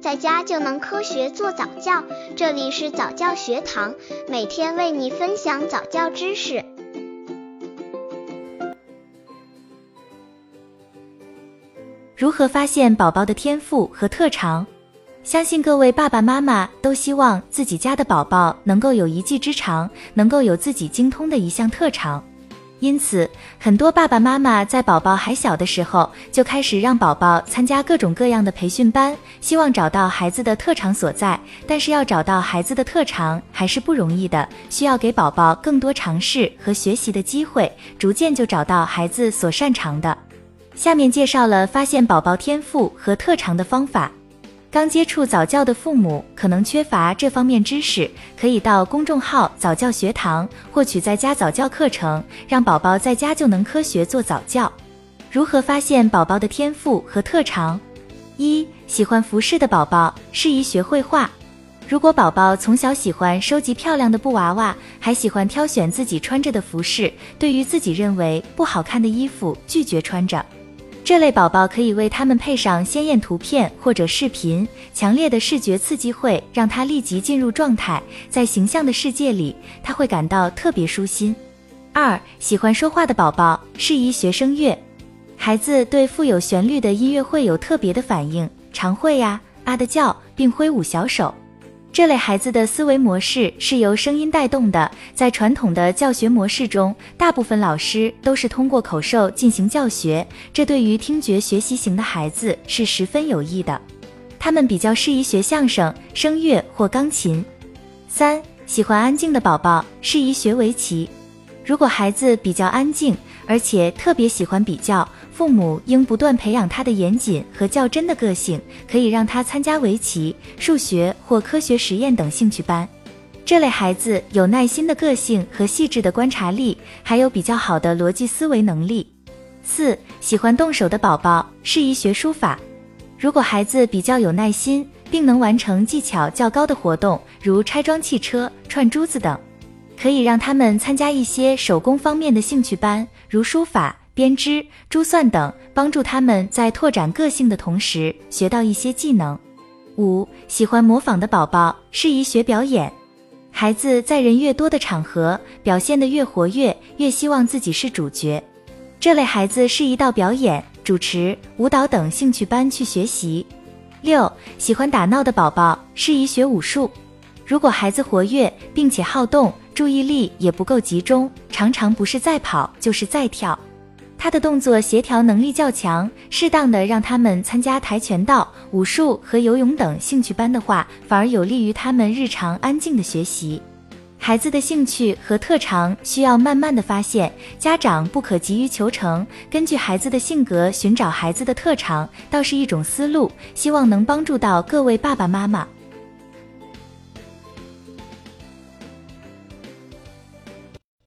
在家就能科学做早教。这里是早教学堂，每天为你分享早教知识。如何发现宝宝的天赋和特长？相信各位爸爸妈妈都希望自己家的宝宝能够有一技之长，能够有自己精通的一项特长。因此，很多爸爸妈妈在宝宝还小的时候就开始让宝宝参加各种各样的培训班，希望找到孩子的特长所在。但是，要找到孩子的特长还是不容易的，需要给宝宝更多尝试和学习的机会，逐渐就找到孩子所擅长的。下面介绍了发现宝宝天赋和特长的方法。刚接触早教的父母可能缺乏这方面知识，可以到公众号早教学堂获取在家早教课程，让宝宝在家就能科学做早教。如何发现宝宝的天赋和特长？一、喜欢服饰的宝宝适宜学绘画。如果宝宝从小喜欢收集漂亮的布娃娃，还喜欢挑选自己穿着的服饰，对于自己认为不好看的衣服拒绝穿着。这类宝宝可以为他们配上鲜艳图片或者视频，强烈的视觉刺激会让他立即进入状态，在形象的世界里，他会感到特别舒心。二、喜欢说话的宝宝适宜学声乐，孩子对富有旋律的音乐会有特别的反应，常会呀啊的叫，并挥舞小手。这类孩子的思维模式是由声音带动的。在传统的教学模式中，大部分老师都是通过口授进行教学，这对于听觉学习型的孩子是十分有益的。他们比较适宜学相声、声乐或钢琴。三、喜欢安静的宝宝适宜学围棋。如果孩子比较安静，而且特别喜欢比较。父母应不断培养他的严谨和较真的个性，可以让他参加围棋、数学或科学实验等兴趣班。这类孩子有耐心的个性和细致的观察力，还有比较好的逻辑思维能力。四、喜欢动手的宝宝适宜学书法。如果孩子比较有耐心，并能完成技巧较高的活动，如拆装汽车、串珠子等，可以让他们参加一些手工方面的兴趣班，如书法。编织、珠算等，帮助他们在拓展个性的同时学到一些技能。五、喜欢模仿的宝宝适宜学表演。孩子在人越多的场合表现得越活跃，越希望自己是主角。这类孩子适宜到表演、主持、舞蹈等兴趣班去学习。六、喜欢打闹的宝宝适宜学武术。如果孩子活跃并且好动，注意力也不够集中，常常不是在跑就是在跳。他的动作协调能力较强，适当的让他们参加跆拳道、武术和游泳等兴趣班的话，反而有利于他们日常安静的学习。孩子的兴趣和特长需要慢慢的发现，家长不可急于求成，根据孩子的性格寻找孩子的特长，倒是一种思路，希望能帮助到各位爸爸妈妈。